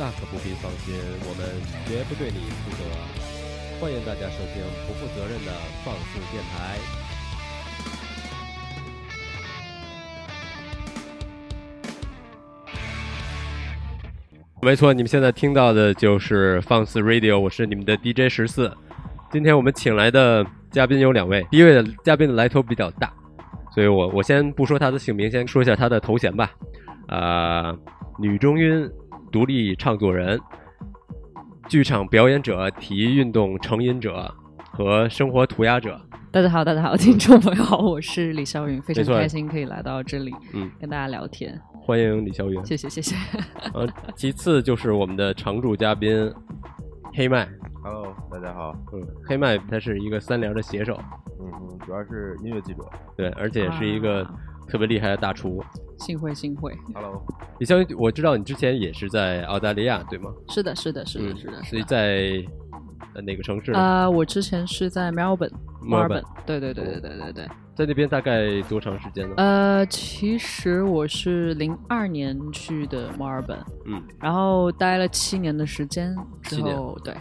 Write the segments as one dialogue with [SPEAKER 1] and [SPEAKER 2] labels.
[SPEAKER 1] 那可不必放心，我们绝不对你负责。欢迎大家收听不负责任的放肆电台。没错，你们现在听到的就是放肆 Radio，我是你们的 DJ 十四。今天我们请来的嘉宾有两位，第一位的嘉宾的来头比较大，所以我我先不说他的姓名，先说一下他的头衔吧。啊、女中音独立唱作人、剧场表演者、体育运动成瘾者和生活涂鸦者。
[SPEAKER 2] 大家好，大家好，听众朋友好，我是李霄云，非常开心可以来到这里，
[SPEAKER 1] 嗯，
[SPEAKER 2] 跟大家聊天，
[SPEAKER 1] 欢迎李霄云。
[SPEAKER 2] 谢谢谢谢。
[SPEAKER 1] 呃，其次就是我们的常驻嘉宾黑麦。
[SPEAKER 3] Hello，大家好。
[SPEAKER 1] 嗯，黑麦他是一个三联的写手，
[SPEAKER 3] 嗯嗯，主要是音乐记者。
[SPEAKER 1] 对，而且是一个
[SPEAKER 2] 啊
[SPEAKER 1] 特别厉害的大厨。
[SPEAKER 2] 幸会幸会
[SPEAKER 3] ，Hello，
[SPEAKER 1] 李霄云，我知道你之前也是在澳大利亚，对吗？
[SPEAKER 2] 是的是的是的
[SPEAKER 1] 嗯
[SPEAKER 2] 是的，
[SPEAKER 1] 所以
[SPEAKER 2] 是。
[SPEAKER 1] 在呃哪个城市？
[SPEAKER 2] 啊、我之前是在墨尔本，
[SPEAKER 1] 墨尔本
[SPEAKER 2] 对对对对对对对。
[SPEAKER 1] 在那边大概多长时间呢？
[SPEAKER 2] 呃，其实我是零二年去的墨尔本，
[SPEAKER 1] 嗯，
[SPEAKER 2] 然后待了七年的时间之
[SPEAKER 1] 七年
[SPEAKER 2] 后，对，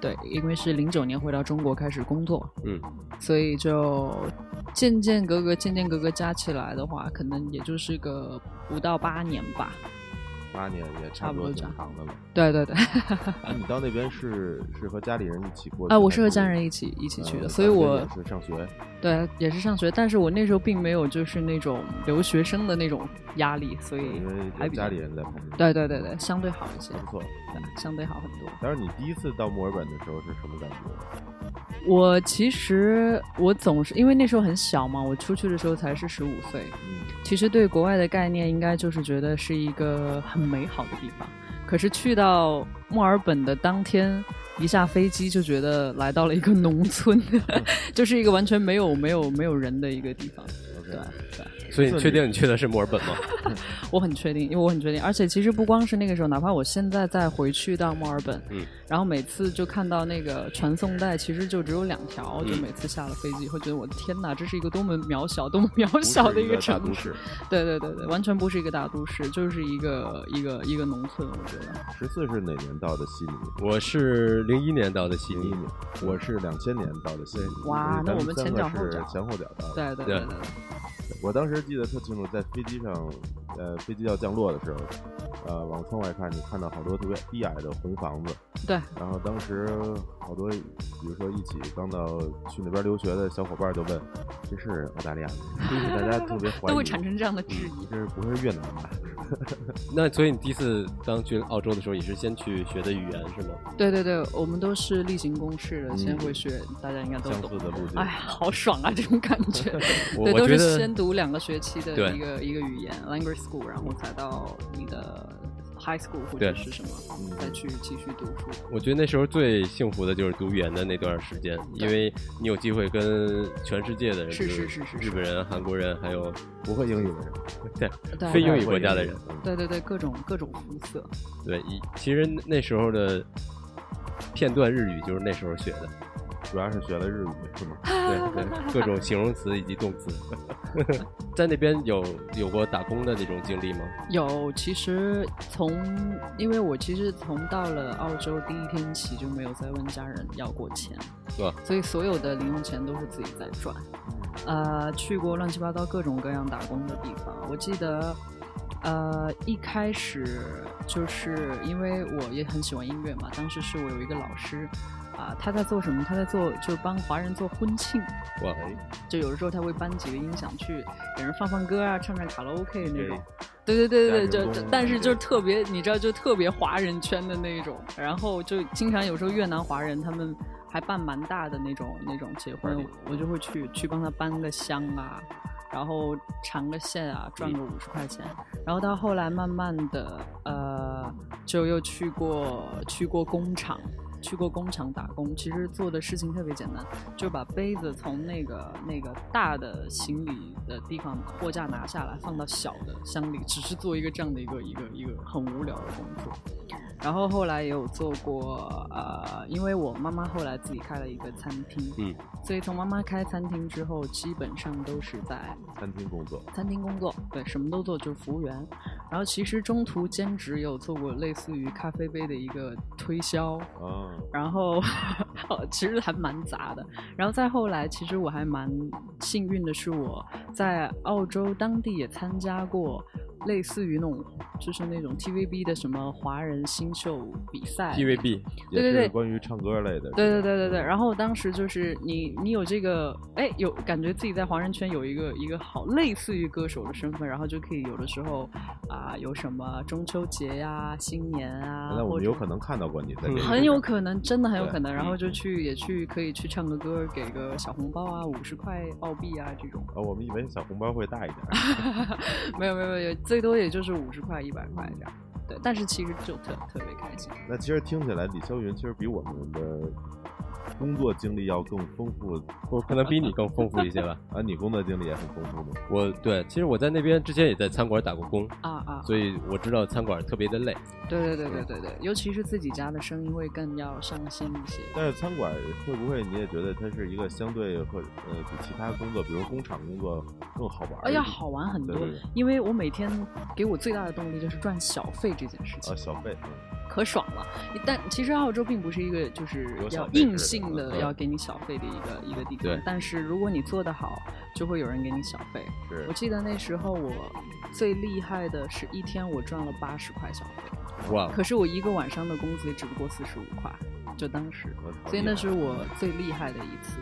[SPEAKER 2] 对，因为是零九年回到中国开始工作，
[SPEAKER 1] 嗯，
[SPEAKER 2] 所以就渐渐格格渐渐格格加起来的话，可能也就是个五到八年吧。
[SPEAKER 3] 八年也差不多挺长的了。
[SPEAKER 2] 对对对，
[SPEAKER 3] 你到那边是是和家里人一起过去？
[SPEAKER 2] 啊，我是和家人一起一起去的，所以我
[SPEAKER 3] 是上学。
[SPEAKER 2] 对也是上学，但是我那时候并没有就是那种留学生的那种压力，所以
[SPEAKER 3] 因为
[SPEAKER 2] 还比
[SPEAKER 3] 家里人在旁边。
[SPEAKER 2] 对对对对，相对好一些，
[SPEAKER 3] 不错。
[SPEAKER 2] 对，相对好很多。
[SPEAKER 3] 但是你第一次到墨尔本的时候是什么感觉？
[SPEAKER 2] 我其实我总是因为那时候很小嘛，我出去的时候才是十五岁。
[SPEAKER 3] 嗯，
[SPEAKER 2] 其实对国外的概念应该就是觉得是一个很美好的地方，可是去到墨尔本的当天，一下飞机就觉得来到了一个农村，就是一个完全没有没有没有人的一个地方。对对，
[SPEAKER 1] 所以你确定你去的是墨尔本吗？
[SPEAKER 2] 我很确定，因为我很确定，而且其实不光是那个时候，哪怕我现在再回去到墨尔本，
[SPEAKER 1] 嗯，
[SPEAKER 2] 然后每次就看到那个传送带，其实就只有两条，
[SPEAKER 1] 嗯
[SPEAKER 2] 就每次下了飞机以后，觉得我的天哪，这是一个多么渺小、多么渺小的一
[SPEAKER 3] 个
[SPEAKER 2] 城市。。对对对对，完全不是一个大都市，就是一个一个一个农村，我觉得。
[SPEAKER 3] 十四是哪年到的悉尼？
[SPEAKER 1] 我是零一年到的悉尼
[SPEAKER 3] 我是两千年到的悉尼。
[SPEAKER 2] 哇那我们前脚后脚
[SPEAKER 3] 是前后脚到
[SPEAKER 1] 对
[SPEAKER 2] 对对对
[SPEAKER 3] 我当时记得特清楚，在飞机上，呃，飞机要降落的时候，呃，往窗外看，你看到好多特别低矮的红房子，
[SPEAKER 2] 对，
[SPEAKER 3] 然后当时好多，比如说一起刚到去那边留学的小伙伴就问：“这是澳大利亚吗？”大家特别怀疑，
[SPEAKER 2] 都会产生这样的质疑。
[SPEAKER 3] 这是不会是越南吧？
[SPEAKER 1] 那所以你第一次当去澳洲的时候，也是先去学的语言是吗？
[SPEAKER 2] 对对对，我们都是例行公事的，
[SPEAKER 3] 嗯
[SPEAKER 2] 先会学，大家应该都
[SPEAKER 3] 相
[SPEAKER 2] 懂。
[SPEAKER 3] 似的路径。
[SPEAKER 2] 哎呀，好爽啊！这种感觉，
[SPEAKER 1] 我
[SPEAKER 2] 对，都是
[SPEAKER 1] 我觉得
[SPEAKER 2] 先读两个学期的一个一个语言 language school，然后才到你的 high school 或者是什么，
[SPEAKER 3] 嗯。
[SPEAKER 2] 再去继续读书。
[SPEAKER 1] 我觉得那时候最幸福的就是读语言的那段时间，因为你有机会跟全世界的人，
[SPEAKER 2] 是是是是是。
[SPEAKER 1] 日本人、韩国人，还有
[SPEAKER 3] 不会英语的人，
[SPEAKER 1] 对
[SPEAKER 2] 对
[SPEAKER 1] 非英语国家的人，
[SPEAKER 2] 对对对，各种各种肤色。
[SPEAKER 1] 对，一其实那时候的片段日语就是那时候学的，
[SPEAKER 3] 主要是学了日语，是吗？
[SPEAKER 1] 对对，各种形容词以及动词。在那边有有过打工的那种经历吗？
[SPEAKER 2] 有，其实从因为我其实从到了澳洲第一天起就没有再问家人要过钱，
[SPEAKER 1] 是吧？
[SPEAKER 2] 所以所有的零用钱都是自己在赚。呃，去过乱七八糟各种各样打工的地方，我记得。呃，一开始就是因为我也很喜欢音乐嘛，当时是我有一个老师，啊、他在做什么？他在做就是帮华人做婚庆，
[SPEAKER 1] 哇，
[SPEAKER 2] 就有的时候他会搬几个音响去给人放放歌啊，唱唱卡拉 OK 那种
[SPEAKER 3] 对。
[SPEAKER 2] 对对对对，就但是就特别，你知道，就特别华人圈的那种。然后就经常有时候越南华人他们还办蛮大的那种那种结婚我就会去去帮他搬个箱啊，然后缠个线啊，赚个五十块钱。然后到后来慢慢的，呃，就又去过去过工厂。去过工厂打工，其实做的事情特别简单，就把杯子从那个那个大的行李的地方货架拿下来，放到小的箱里，只是做一个这样的一个一个一个很无聊的工作。然后后来也有做过，呃，因为我妈妈后来自己开了一个餐厅，
[SPEAKER 1] 嗯，
[SPEAKER 2] 所以从妈妈开餐厅之后，基本上都是在
[SPEAKER 3] 餐厅工作，
[SPEAKER 2] 餐厅工作，对，什么都做，就是服务员。然后其实中途兼职也有做过类似于咖啡杯的一个推销，
[SPEAKER 3] 啊，
[SPEAKER 2] 然后 其实还蛮杂的。然后再后来，其实我还蛮幸运的是，我在澳洲当地也参加过类似于那种就是那种 TVB 的什么华人新秀比赛
[SPEAKER 1] TVB
[SPEAKER 3] 对
[SPEAKER 2] 对对
[SPEAKER 3] 是关于唱歌类的。
[SPEAKER 2] 对对对对对，
[SPEAKER 3] 嗯
[SPEAKER 2] 然后当时就是你你有这个哎有感觉自己在华人圈有一个一个好类似于歌手的身份，然后就可以有的时候啊、有什么中秋节呀、新年啊，
[SPEAKER 3] 那我们有可能看到过你在这个
[SPEAKER 2] 很有可能，真的很有可能，然后
[SPEAKER 3] 嗯
[SPEAKER 2] 就去也去可以去唱个歌，给个小红包啊，五十块澳币啊这种，
[SPEAKER 3] 啊，我们以为小红包会大一点。
[SPEAKER 2] 没有没有没有，最多也就是五十块一百块这样，对，但是其实就特特别开心。
[SPEAKER 3] 那其实听起来，李霄云其实比我们的工作经历要更丰富
[SPEAKER 1] 我可能比你更丰富一些吧。
[SPEAKER 3] 啊。你工作经历也很丰富吗？
[SPEAKER 1] 我对，其实我在那边之前也在餐馆打过工，
[SPEAKER 2] 啊啊！
[SPEAKER 1] 所以我知道餐馆特别的累。
[SPEAKER 2] 对对对对对对，尤其是自己家的生意会更要上心一些。
[SPEAKER 3] 但是餐馆会不会你也觉得它是一个相对或者呃比其他工作，比如工厂工作更好玩？
[SPEAKER 2] 哎呀，好玩很多
[SPEAKER 3] 对对对，
[SPEAKER 2] 因为我每天给我最大的动力就是赚小费这件事情
[SPEAKER 3] 啊，，小费，嗯
[SPEAKER 2] 可爽了。但其实澳洲并不是一个就是要硬性的
[SPEAKER 3] 嗯
[SPEAKER 2] 要给你小费的一个一个地方，但是如果你做得好，就会有人给你小费。我记得那时候我最厉害的是一天我赚了八十块小费，
[SPEAKER 1] 哇，
[SPEAKER 2] 可是我一个晚上的工资也只不过四十五块，就当时。所以那是我最厉害的一次，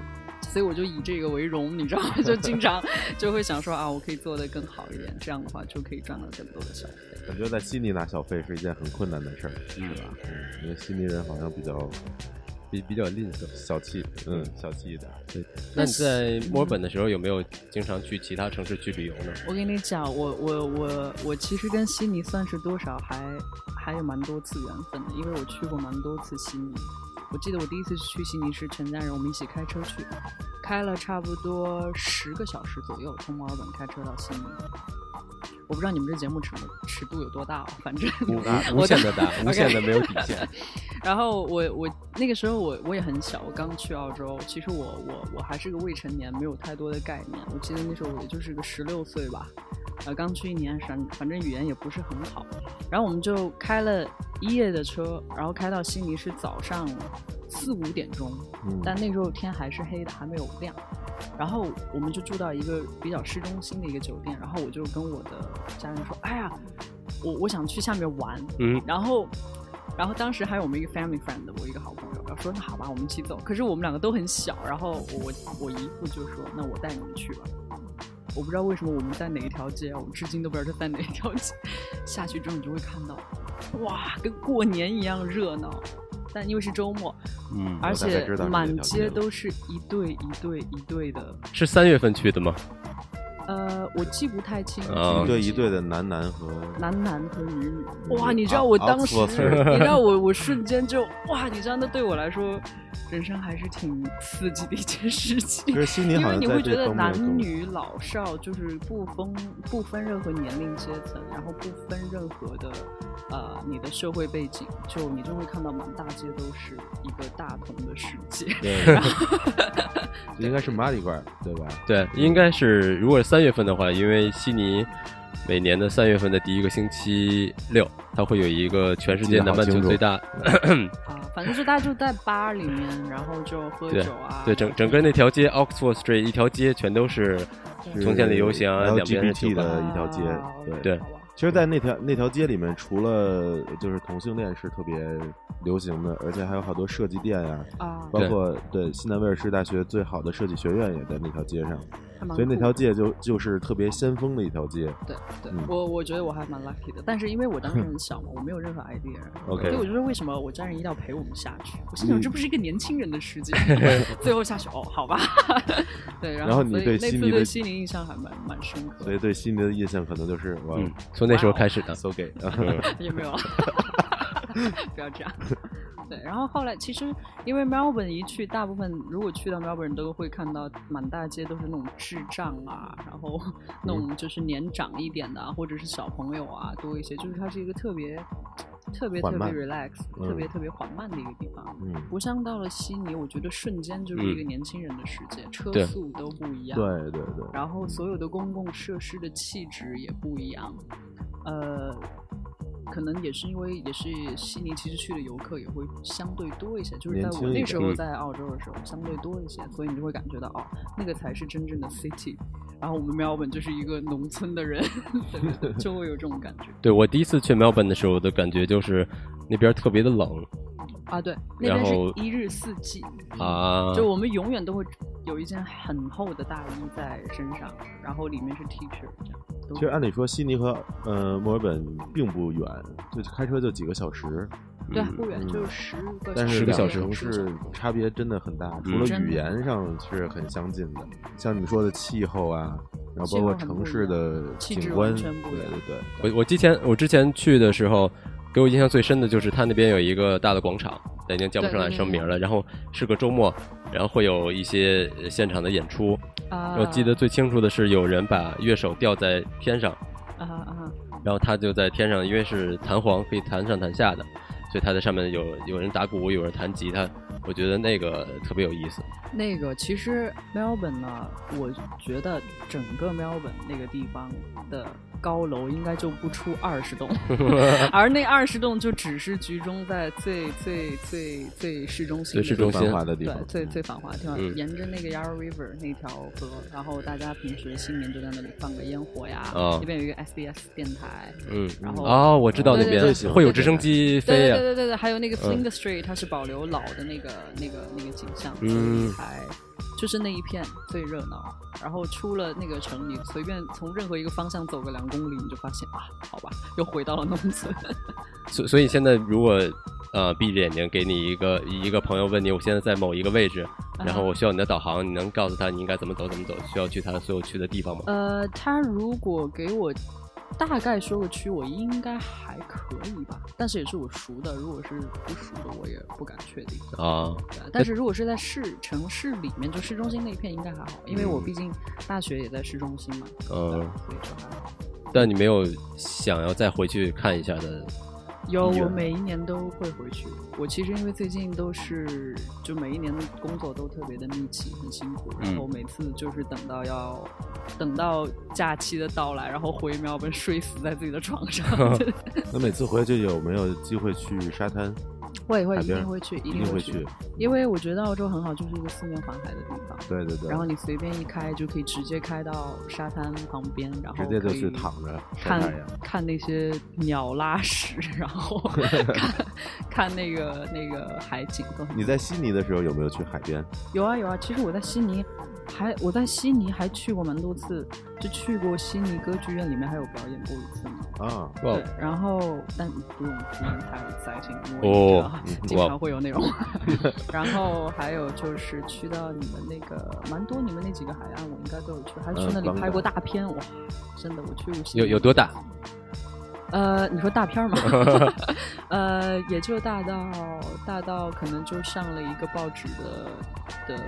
[SPEAKER 2] 所以我就以这个为荣，你知道吗？就经常就会想说啊，我可以做得更好一点，这样的话就可以赚到更多的小费。
[SPEAKER 3] 感觉在悉尼拿小费是一件很困难的事儿，是吧？嗯，因为悉尼人好像比较
[SPEAKER 1] 比比较吝啬。
[SPEAKER 3] 小气，嗯，小气一点。
[SPEAKER 1] 对，那你在墨尔本的时候有没有经常去其他城市去旅游呢？
[SPEAKER 2] 我跟你讲，我我我我其实跟悉尼算是多少还还有蛮多次缘分的，因为我去过蛮多次悉尼。我记得我第一次去悉尼是全家人我们一起开车去，开了差不多十个小时左右，从墨尔本开车到悉尼。我不知道你们这节目尺度尺度有多大哦，反正
[SPEAKER 1] 无无限的大，无限的没有底线。
[SPEAKER 2] 然后我我那个时候我我也很小，我刚去澳洲，其实我我我还是个未成年，没有太多的概念。我记得那时候我也就是个十六岁吧，呃，刚去一年，反反正语言也不是很好。然后我们就开了一夜的车，然后开到悉尼是早上四五点钟，
[SPEAKER 3] 嗯，
[SPEAKER 2] 但那时候天还是黑的，还没有亮。然后我们就住到一个比较市中心的一个酒店，然后我就跟我的家人说：“哎呀，我我想去下面玩。”
[SPEAKER 1] 嗯，
[SPEAKER 2] 然后，然后当时还有我们一个 family friend 的我一个好朋友，然后说那好吧，我们一起走。可是我们两个都很小，然后我我姨父就说那我带你们去吧。我不知道为什么我们在哪一条街，我至今都不知道是在哪一条街。下去之后你就会看到，哇，跟过年一样热闹。但因为是周末，
[SPEAKER 1] 嗯，
[SPEAKER 2] 而且满
[SPEAKER 3] 街
[SPEAKER 2] 都是一对一对一对的，
[SPEAKER 1] 是三月份去的吗？
[SPEAKER 2] 呃，我记不太清，
[SPEAKER 1] 啊
[SPEAKER 3] 一对一对的男男和
[SPEAKER 2] 男男和女女，哇！你知
[SPEAKER 3] 啊
[SPEAKER 2] 道我当时你知道 我我瞬间就哇！你知道那对我来说，人生还是挺刺激的一件事情因
[SPEAKER 3] 好像在
[SPEAKER 2] 为你会觉得男女老少就是不分不分任何年龄阶层，然后不分任何的呃你的社会背景，就你就会看到满大街都是一个大同的世界。
[SPEAKER 3] 对，应该是马里瓜对吧？
[SPEAKER 1] 对，应该是如果三月份的话，因为悉尼每年的三月份的第一个星期六，它会有一个全世界南半球最大，
[SPEAKER 2] 啊，反正就大家就在吧里面，然后就喝酒啊。
[SPEAKER 1] 对整整个那条街 Oxford Street 一条街全都是
[SPEAKER 2] 对
[SPEAKER 1] 从前的游行啊，两边是
[SPEAKER 3] LGBT 的一条街
[SPEAKER 2] 啊，
[SPEAKER 3] 对
[SPEAKER 1] 对
[SPEAKER 3] 其实，在那条那条街里面，除了就是同性恋是特别流行的，而且还有好多设计店呀、
[SPEAKER 2] 啊，
[SPEAKER 3] 包括对西南威尔士大学最好的设计学院也在那条街上，所以那条街就就是特别先锋的一条街。
[SPEAKER 2] 对对，
[SPEAKER 3] 嗯
[SPEAKER 2] 我我觉得我还蛮 lucky 的，但是因为我当时很 小嘛，我没有任何
[SPEAKER 3] idea，OK
[SPEAKER 2] 所以我觉得为什么我家人一定要陪我们下去？我心想这不是一个年轻人的世界，最后下去哦，好吧，对，然
[SPEAKER 3] 然后你对悉尼的
[SPEAKER 2] 次对悉尼印象还蛮蛮深刻的，
[SPEAKER 3] 所以对悉尼的印象可能就是哇
[SPEAKER 1] 嗯，从那时候开始的。
[SPEAKER 3] ，so gay，
[SPEAKER 1] 嗯
[SPEAKER 2] 也没有，不要这样。对，然后后来其实因为 Melbourne 一去，大部分如果去到 Melbourne 都会看到满大街都是那种智障啊，然后那种就是年长一点的啊，或者是小朋友啊多一些，就是它是一个特别特别特别 relax，
[SPEAKER 3] 嗯。
[SPEAKER 2] 特别特别缓慢的一个地方。
[SPEAKER 3] 嗯，
[SPEAKER 2] 不像到了悉尼，我觉得瞬间就是一个年轻人的世界，车速都不一样，
[SPEAKER 3] 对对对，
[SPEAKER 2] 然后所有的公共设施的气质也不一样，呃，可能也是因为也是悉尼，其实去的游客也会相对多一些，就是在我那时候
[SPEAKER 1] 嗯
[SPEAKER 2] 在澳洲的时候相对多一些，所以你就会感觉到哦，那个才是真正的 city，然后我们墨尔本就是一个农村的人，就会有这种感觉
[SPEAKER 1] 对我第一次去 Melbourne 的时候的感觉就是那边特别的冷
[SPEAKER 2] 啊，对，那边是一日四季。
[SPEAKER 1] 啊，
[SPEAKER 2] 就我们永远都会有一件很厚的大衣在身上，然后里面是 T 恤这样。
[SPEAKER 3] 其实按理说悉尼和呃墨尔本并不远，就开车就几个小时，
[SPEAKER 2] 对不远，
[SPEAKER 3] 嗯
[SPEAKER 2] 就十个
[SPEAKER 3] 但是
[SPEAKER 1] 10个
[SPEAKER 3] 两个
[SPEAKER 1] 小时
[SPEAKER 3] 城市差别真的很大，除
[SPEAKER 1] 嗯
[SPEAKER 3] 了语言上是很相近的，像你们说的气候啊，然后包括城市的景观，对对对，
[SPEAKER 1] 我我之前我之前去的时候，给我印象最深的就是他那边有一个大的广场，但已经叫不上来什么名儿了。然后是个周末，然后会有一些呃现场的演出。
[SPEAKER 2] 啊，
[SPEAKER 1] 我记得最清楚的是有人把乐手吊在天上，
[SPEAKER 2] 啊啊，
[SPEAKER 1] 然后他就在天上，因为是弹簧，可以弹上弹下的，所以他在上面有有人打鼓，有人弹吉他。我觉得那个特别有意思。
[SPEAKER 2] 那个其实 Melbourne 呢，我觉得整个 Melbourne 那个地方的高楼应该就不出二十栋，而那二十栋就只是集中在最最最最市中心
[SPEAKER 1] 最市中心。
[SPEAKER 3] 繁华的地方，
[SPEAKER 2] 对最最繁华的地方，
[SPEAKER 1] 嗯。
[SPEAKER 2] 沿着那个 Yarra River 那条河，然后大家平时新年就在那里放个烟火呀。
[SPEAKER 1] 哦
[SPEAKER 2] 那边有一个 SBS 电台，
[SPEAKER 1] 嗯，
[SPEAKER 2] 然后
[SPEAKER 1] 哦，我知道那边会有直升机
[SPEAKER 2] 对
[SPEAKER 1] 飞呀、
[SPEAKER 2] 对对对对，还有那个
[SPEAKER 1] 嗯。
[SPEAKER 2] Flinders Street，它是保留老的那个那个那个景象，所
[SPEAKER 1] 嗯
[SPEAKER 2] 以还就是那一片最热闹。然后出了那个城，你随便从任何一个方向走个两公里，你就发现啊，好吧，又回到了农村。
[SPEAKER 1] 所所以现在如果呃闭着眼睛给你一个一个朋友问你，我现在在某一个位置，然后我需要你的导航，你能告诉他你应该怎么走怎么走，需要去他所有去的地方吗？
[SPEAKER 2] 呃，他如果给我大概说个区，我应该还可以吧，但是也是我熟的，如果是不熟的，我也不敢确定。
[SPEAKER 1] 啊，
[SPEAKER 2] 但是如果是在市城市里面，就市中心那一片应该还好，因为我
[SPEAKER 1] 嗯
[SPEAKER 2] 毕竟大学也在市中心嘛，
[SPEAKER 1] 嗯
[SPEAKER 2] 对所以就还好。
[SPEAKER 1] 但你没有想要再回去看一下的
[SPEAKER 2] 有，我每一年都会回去。我其实因为最近都是，就每一年的工作都特别的密集，很辛苦。然
[SPEAKER 1] 嗯
[SPEAKER 2] 后每次就是等到要等到假期的到来，然后回苗本睡死在自己的床上。
[SPEAKER 3] 那每次回去有没有机会去沙滩？
[SPEAKER 2] 会会一定会去，一
[SPEAKER 3] 一
[SPEAKER 2] 定
[SPEAKER 3] 会去，，
[SPEAKER 2] 因为我觉得澳洲很好，就是一个四面环海的地方。
[SPEAKER 3] 对对对，
[SPEAKER 2] 然后你随便一开就可以直接开到沙滩旁边，然后
[SPEAKER 3] 直接就
[SPEAKER 2] 可以
[SPEAKER 3] 去躺着
[SPEAKER 2] 看。看那些鸟拉屎，然后 看看那个那个海景都
[SPEAKER 3] 你在悉尼的时候有没有去海边？
[SPEAKER 2] 有啊有啊，其实我在悉尼还我在悉尼还去过蛮多次，就去过悉尼歌剧院里面还有表演过一次呢。
[SPEAKER 3] 啊，
[SPEAKER 2] 对，然后但不用不用太 exciting，因为
[SPEAKER 1] 哦
[SPEAKER 2] 经常会有那种。然后还有就是去到你们那个蛮多你们那几个海岸，我应该都有去，还去那里拍过大片，哇，真的我去
[SPEAKER 1] 有有多大？
[SPEAKER 2] 呃，你说大片儿吗？呃，也就大到大到可能就上了一个报纸的的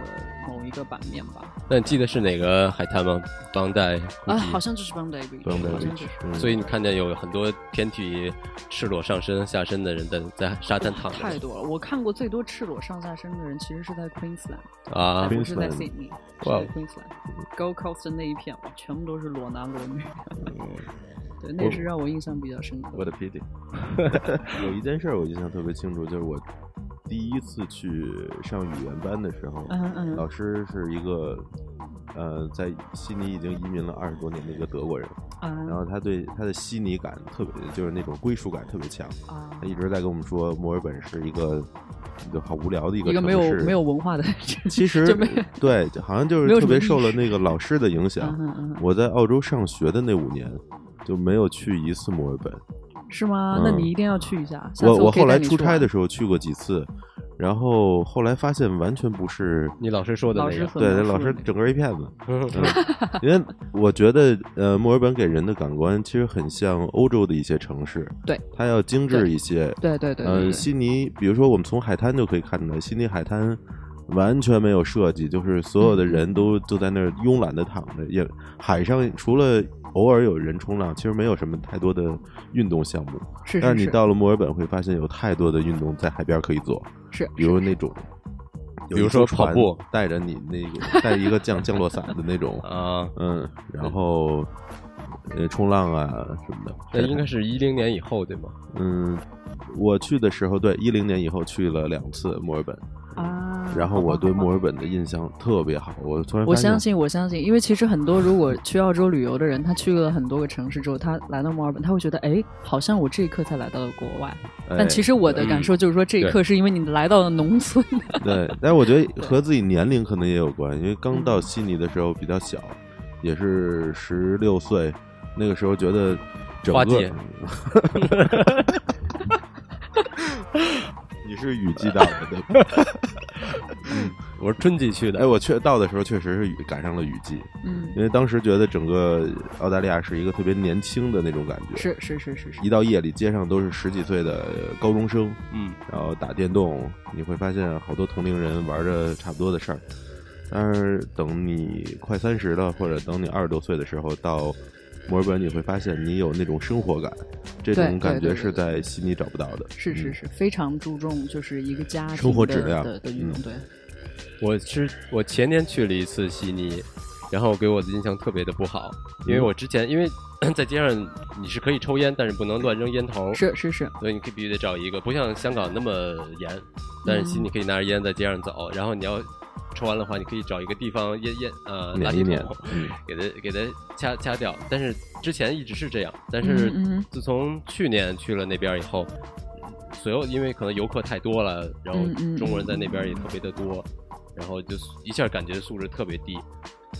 [SPEAKER 2] 某一个版面吧。
[SPEAKER 1] 那你记得是哪个海滩吗？邦代
[SPEAKER 2] 啊，好像就是 Bondi Beach，好像就是。
[SPEAKER 3] 嗯
[SPEAKER 1] 所以你看见有很多天体赤裸上身、下身的人在在沙滩躺着
[SPEAKER 2] 太多了，我看过最多赤裸上下身的人，其实是在 Queensland，
[SPEAKER 1] 啊
[SPEAKER 2] 不是在 Sydney，是在 Queensland，Gold Coast 的那一片，哇，全部都是裸男裸女。
[SPEAKER 1] 嗯
[SPEAKER 2] 对，那是让我印象比较深刻。
[SPEAKER 3] 我的 pity。有一件事儿我印象特别清楚，就是我第一次去上语言班的时候，
[SPEAKER 2] 嗯嗯
[SPEAKER 3] 老师是一个呃在悉尼已经移民了二十多年的一个德国人，然
[SPEAKER 2] 啊
[SPEAKER 3] 后他对他的悉尼感特别，就是那种归属感特别强。
[SPEAKER 2] 啊
[SPEAKER 3] 他，一直在跟我们说，墨尔本是一个就好无聊的一个
[SPEAKER 2] 一个没有
[SPEAKER 3] 城市
[SPEAKER 2] 没有文化的，
[SPEAKER 3] 其实对，好像就是特别受了那个老师的影响。我在澳洲上学的那五年，就没有去一次墨尔本。
[SPEAKER 2] 是吗？
[SPEAKER 3] 嗯
[SPEAKER 2] 那你一定要去一下。下
[SPEAKER 3] 我我后来出差的时候去过几次，然后后来发现完全不是。
[SPEAKER 1] 你老师说的那个，
[SPEAKER 3] 对，老师整个一片子。因为我觉得，呃，墨尔本给人的感官其实很像欧洲的一些城市，
[SPEAKER 2] 对，
[SPEAKER 3] 它要精致一些。
[SPEAKER 2] 对对对对
[SPEAKER 3] 呃，悉尼，比如说我们从海滩就可以看出来，悉尼海滩完全没有设计，就是所有的
[SPEAKER 2] 嗯
[SPEAKER 3] 人都都在那儿慵懒的躺着，也海上除了偶尔有人冲浪，其实没有什么太多的运动项目。
[SPEAKER 2] 是是是。
[SPEAKER 3] 但是你到了墨尔本，会发现有太多的运动在海边可以做，
[SPEAKER 2] 是，
[SPEAKER 3] 比如那种，
[SPEAKER 1] 比如说跑步。
[SPEAKER 3] 带着你那个带一个降降落伞的那种，
[SPEAKER 1] 啊，
[SPEAKER 3] 嗯，然后呃冲浪啊什么的。
[SPEAKER 1] 那应该是一零年以后对吗？
[SPEAKER 3] 嗯，我去的时候，对，一零年以后去了两次墨尔本，
[SPEAKER 2] 啊。
[SPEAKER 3] 然后我对墨尔本的印象特别好。我突然
[SPEAKER 2] 我相信，我相信，因为其实很多如果去澳洲旅游的人，他去了很多个城市之后，他来到墨尔本，他会觉得，哎，好像我这一刻才来到了国外。但其
[SPEAKER 3] 实
[SPEAKER 2] 实我的感受就是说，这一刻是因为你来到了农村。
[SPEAKER 3] 对，但是我觉得 和自己年龄可能也有关，因为刚到悉尼的时候比较小，也是十六岁，那个时候觉得整个。你是雨季到的，对吧？
[SPEAKER 1] 我是春季去的
[SPEAKER 3] 哎，，我确到的时候确实是雨赶上了雨季，
[SPEAKER 2] 嗯，
[SPEAKER 3] 因为当时觉得整个澳大利亚是一个特别年轻的那种感觉，
[SPEAKER 2] 是是是是是
[SPEAKER 3] 一，到夜里街上都是十几岁的高中生，
[SPEAKER 1] 嗯，
[SPEAKER 3] 然后打电动，你会发现好多同龄人玩着差不多的事儿。但是等你快三十了，或者等你二十多岁的时候到墨尔本，你会发现你有那种生活感，这种感觉是在悉尼找不到的。嗯
[SPEAKER 2] 是是是，非常注重就是一个家庭
[SPEAKER 3] 生活质量。
[SPEAKER 2] 的的运动，
[SPEAKER 3] 嗯。
[SPEAKER 2] 对，
[SPEAKER 1] 我是我前年去了一次悉尼，然后给我的印象特别的不好，因为我之前因为 在街上你是可以抽烟，但是不能乱扔烟头，
[SPEAKER 2] 是是是，
[SPEAKER 1] 所以你可以必须得找一个，不像香港那么严，但是悉尼可以拿着烟在街上走，然后你要抽完的话，你可以找一个地方烟烟呃垃圾桶，
[SPEAKER 3] 嗯。
[SPEAKER 1] 给它给它掐掐掉。但是之前一直是这样，但是自从去年去了那边以后，所有因为可能游客太多了，然后中国人在那边也特别的多，然后就一下感觉素质特别低，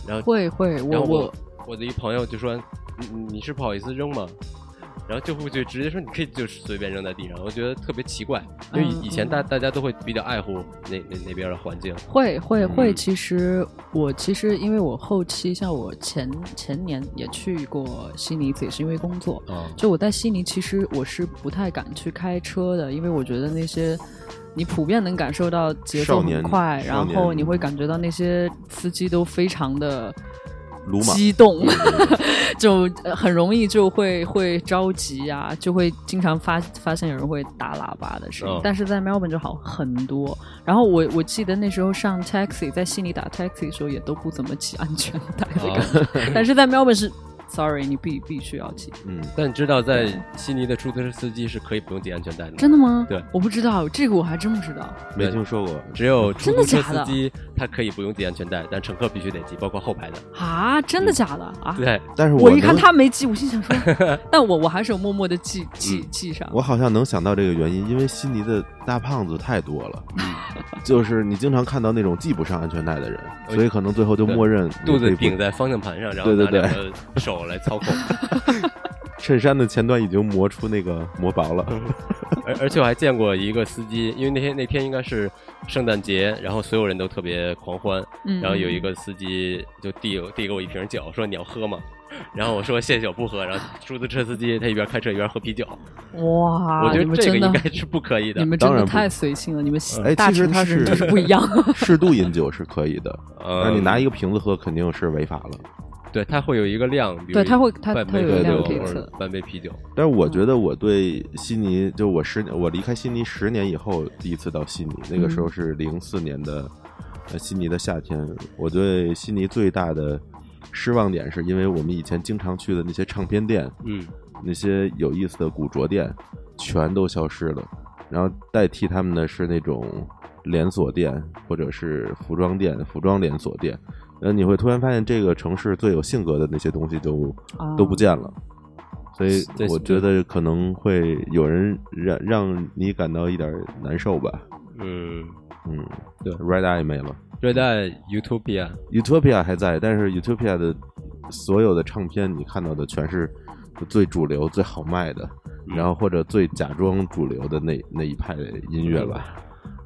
[SPEAKER 1] 然后
[SPEAKER 2] 会会，我我
[SPEAKER 1] 我。我的一朋友就说：“你你你是不好意思扔吗？”然后救护就直接说：“你可以就是随便扔在地上。”我觉得特别奇怪，因为
[SPEAKER 2] 嗯
[SPEAKER 1] 以以前
[SPEAKER 2] 嗯
[SPEAKER 1] 大大家都会比较爱护那那那边的环境。
[SPEAKER 2] 会会会，
[SPEAKER 3] 嗯
[SPEAKER 2] 其实我其实因为我后期像我前前年也去过悉尼一次，也是因为工作。
[SPEAKER 1] 啊，
[SPEAKER 2] 就我在悉尼，其实我是不太敢去开车的，因为我觉得那些你普遍能感受到节奏很快，然后你会感觉到那些司机都非常的
[SPEAKER 3] 鲁莽
[SPEAKER 2] 激动，就呃很容易就会会着急啊，就会经常发发现有人会打喇叭的声音。
[SPEAKER 1] 嗯
[SPEAKER 2] 但是在 Melbourne 就好很多。然后我我记得那时候上 taxi 在悉尼打 taxi 的时候也都不怎么系安全带的感觉，但是在 Melbourne 是 sorry 你必必须要系。
[SPEAKER 3] 嗯，
[SPEAKER 1] 但你知道，在悉尼的出租车司机是可以不用系安全带的吗，
[SPEAKER 2] 真的吗？
[SPEAKER 1] 对，
[SPEAKER 2] 我不知道这个我还真不知道。
[SPEAKER 3] 没听说过。
[SPEAKER 1] 只有出租车
[SPEAKER 2] 真的假的？
[SPEAKER 1] 司机他可以不用系安全带，但乘客必须得系，包括后排的。
[SPEAKER 2] 啊，真的假的？啊？
[SPEAKER 1] 对，
[SPEAKER 3] 但是
[SPEAKER 2] 我一看他没系，我心想说，但我我还是有默默的系
[SPEAKER 1] 系
[SPEAKER 2] 系上。
[SPEAKER 3] 我好像能想到这个原因，因为悉尼的大胖子太多了，就是你经常看到那种系不上安全带的人，所以可能最后就默认
[SPEAKER 1] 肚子顶在方向盘上，然后
[SPEAKER 3] 对对对。
[SPEAKER 1] 拿两个手来操控。
[SPEAKER 3] 衬衫的前端已经磨出那个磨薄了。
[SPEAKER 1] 而而且我还见过一个司机，因为那天那天应该是圣诞节，然后所有人都特别狂欢，
[SPEAKER 2] 嗯
[SPEAKER 1] 然后有一个司机就递递给我一瓶酒，说你要喝吗？然后我说谢谢，我不喝。然后出租车司机他一边开车一边喝啤酒，
[SPEAKER 2] 哇，
[SPEAKER 1] 我觉得这个应该是不可以的
[SPEAKER 2] 你。们真的太随性了，你们
[SPEAKER 3] 哎
[SPEAKER 2] 大
[SPEAKER 3] 其实它
[SPEAKER 2] 城市人
[SPEAKER 3] 是
[SPEAKER 2] 就是不一样。
[SPEAKER 3] 适度饮酒是可以的，
[SPEAKER 1] 呃
[SPEAKER 3] 但是你拿一个瓶子喝肯定是违法了。
[SPEAKER 1] 对，它会有一个量，比如
[SPEAKER 2] 对它会它
[SPEAKER 1] 半杯
[SPEAKER 2] 它有
[SPEAKER 3] 量可以
[SPEAKER 2] 测
[SPEAKER 1] 半杯啤酒。
[SPEAKER 3] 但是我觉得我对悉尼，就我十我离开悉尼十年以后第一次到悉尼，那个时候是零四年的呃悉尼的夏天。我对悉尼最大的失望点是因为我们以前经常去的那些唱片店，
[SPEAKER 1] 嗯，
[SPEAKER 3] 那些有意思的古着店全都消失了，然后代替他们的是那种连锁店或者是服装店、服装连锁店。呃，你会突然发现这个城市最有性格的那些东西都
[SPEAKER 2] 啊
[SPEAKER 3] 都不见了，所以我觉得可能会有人让让你感到一点难受吧。
[SPEAKER 1] 嗯，
[SPEAKER 3] 嗯，
[SPEAKER 1] 对
[SPEAKER 3] ，Red Eye 没了
[SPEAKER 1] ，Red Eye Utopia
[SPEAKER 3] Utopia 还在，但是 Utopia 的所有的唱片你看到的全是最主流、最好卖的，
[SPEAKER 1] 嗯
[SPEAKER 3] 然后或者最假装主流的那那一派音乐吧。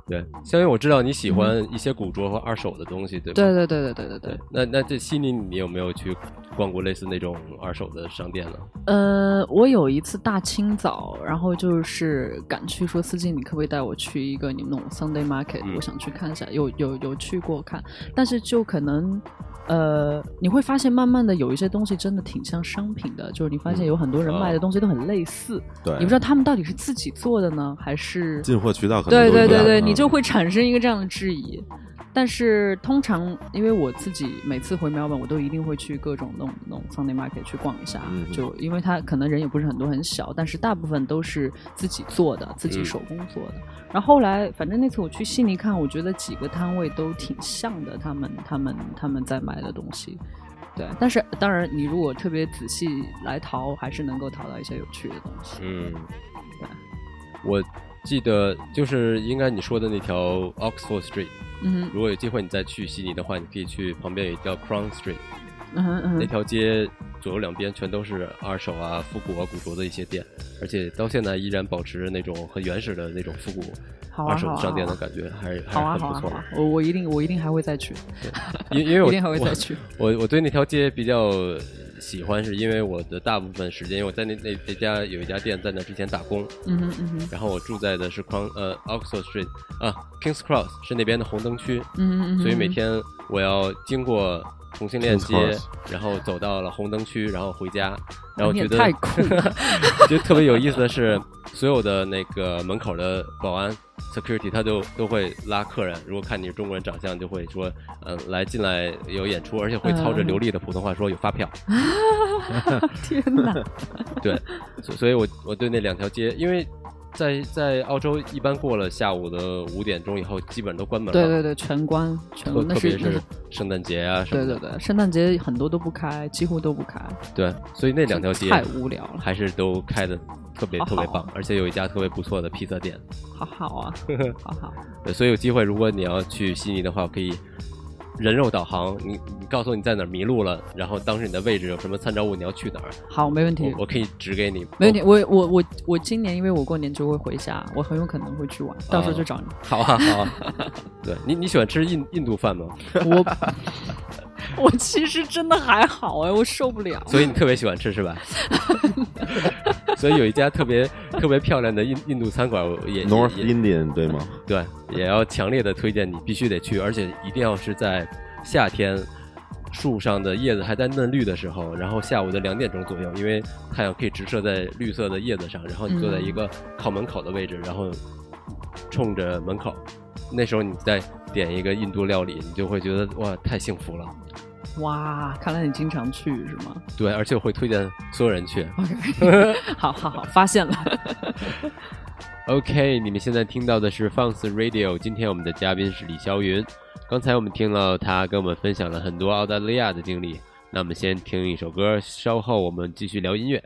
[SPEAKER 1] 对，相信我知道你喜欢一些古着和二手的东西，对吧？
[SPEAKER 2] 对对对对对对对。
[SPEAKER 1] 那那这悉尼，你有没有去逛过类似那种二手的商店呢？
[SPEAKER 2] 呃，我有一次大清早，然后就是赶去说司机，你可不可以带我去一个你们那种 Sunday Market？我想去看一下。有有有去过看，但是就可能，呃，你会发现慢慢的有一些东西真的挺像商品的，就是你发现有很多人卖的东西都很类似。
[SPEAKER 3] 对，
[SPEAKER 2] 你不知道他们到底是自己做的呢，还是
[SPEAKER 3] 进货渠道？
[SPEAKER 2] 对对对对，
[SPEAKER 3] 你。
[SPEAKER 2] 你就会产生一个这样的质疑。但是通常，因为我自己每次回苗本，我都一定会去各种那种那种 Sunday Market 去逛一下，
[SPEAKER 3] 嗯
[SPEAKER 2] 就因为它可能人也不是很多很小，但是大部分都是自己做的，自己
[SPEAKER 1] 嗯
[SPEAKER 2] 手工做的。然后后来，反正那次我去悉尼看，我觉得几个摊位都挺像的，他们他们他们在卖的东西。对，但是当然，你如果特别仔细来淘，还是能够淘到一些有趣的东西。
[SPEAKER 1] 嗯，对我记得就是应该你说的那条 Oxford Street，
[SPEAKER 2] 嗯，
[SPEAKER 1] 如果有机会你再去悉尼的话，你可以去旁边有一条 Crown Street，
[SPEAKER 2] 嗯，嗯
[SPEAKER 1] 那，条街左右两边全都是二手啊、复古啊、古着的一些店，而且到现在依然保持那种很原始的那种复古
[SPEAKER 2] 好啊，
[SPEAKER 1] 二手商店的感觉，还是还是很不错的。，
[SPEAKER 2] 啊。我我一定我一定还会再去，
[SPEAKER 1] 因因为我
[SPEAKER 2] 一定还会再去。
[SPEAKER 1] 我我对那条街比较喜欢，是因为我的大部分时间，因为我在那那那家有一家店在那之前打工，
[SPEAKER 2] 嗯哼嗯哼。
[SPEAKER 1] 然后我住在的是 Crown 呃 Oxford Street 啊 Kings Cross 是那边的红灯区，
[SPEAKER 2] 嗯哼嗯哼，
[SPEAKER 1] 所以每天我要经过同性恋街然后走到了红灯区，然后回家，然后觉得
[SPEAKER 2] 太酷了
[SPEAKER 1] 觉得特别有意思的是，所有的那个门口的保安 security 他都都会拉客人，如果看你是中国人长相，就会说嗯、来进来有演出，而且会操着
[SPEAKER 2] 嗯。
[SPEAKER 1] 流利的普通话说有发票。
[SPEAKER 2] 天哪！
[SPEAKER 1] 对，所所以我我对那两条街，因为在在澳洲一般过了下午的五点钟以后，基本上都关门了。
[SPEAKER 2] 对对对，全关全
[SPEAKER 1] 特
[SPEAKER 2] 关，那
[SPEAKER 1] 特别是圣诞节啊什么的。
[SPEAKER 2] 对对对，圣诞节很多都不开，几乎都不开，
[SPEAKER 1] 对所以那两条街
[SPEAKER 2] 太无聊了，
[SPEAKER 1] 还是都开的特别特别
[SPEAKER 2] 好
[SPEAKER 1] 棒，而且有一家特别不错的披萨店。
[SPEAKER 2] 好好啊，好好。
[SPEAKER 1] 对，所以有机会，如果你要去悉尼的话，可以人肉导航，你你告诉你在哪儿迷路了，然后当时你的位置有什么参照物，你要去哪儿，
[SPEAKER 2] 好，没问题
[SPEAKER 1] 我，我可以指给你。
[SPEAKER 2] 没问题。我我我我今年因为我过年就会回家，我很有可能会去玩，到时候就找你。
[SPEAKER 1] 好啊，好啊。对你，你喜欢吃印印度饭吗？
[SPEAKER 2] 我 我其实真的还好哎，我受不了。
[SPEAKER 1] 所以你特别喜欢吃是吧？所以有一家特别特别漂亮的印印度餐馆，我也
[SPEAKER 3] North
[SPEAKER 1] 也
[SPEAKER 3] Indian 对吗？
[SPEAKER 1] 对，也要强烈的推荐你必须得去，而且一定要是在夏天树上的叶子还在嫩绿的时候，然后下午的两点钟左右，因为太阳可以直射在绿色的叶子上，然后你坐在一个靠门口的位置，然后冲着门口，那时候你再点一个印度料理，你就会觉得哇，太幸福了。
[SPEAKER 2] 哇，看来你经常去是吗
[SPEAKER 1] 对，而且我会推荐所有人去。
[SPEAKER 2] 好好好，发现了。
[SPEAKER 1] OK，你们现在听到的是放肆 Radio，今天我们的嘉宾是李霄云。刚才我们听了他跟我们分享了很多澳大利亚的经历，那我们先听一首歌，稍后我们继续聊音乐。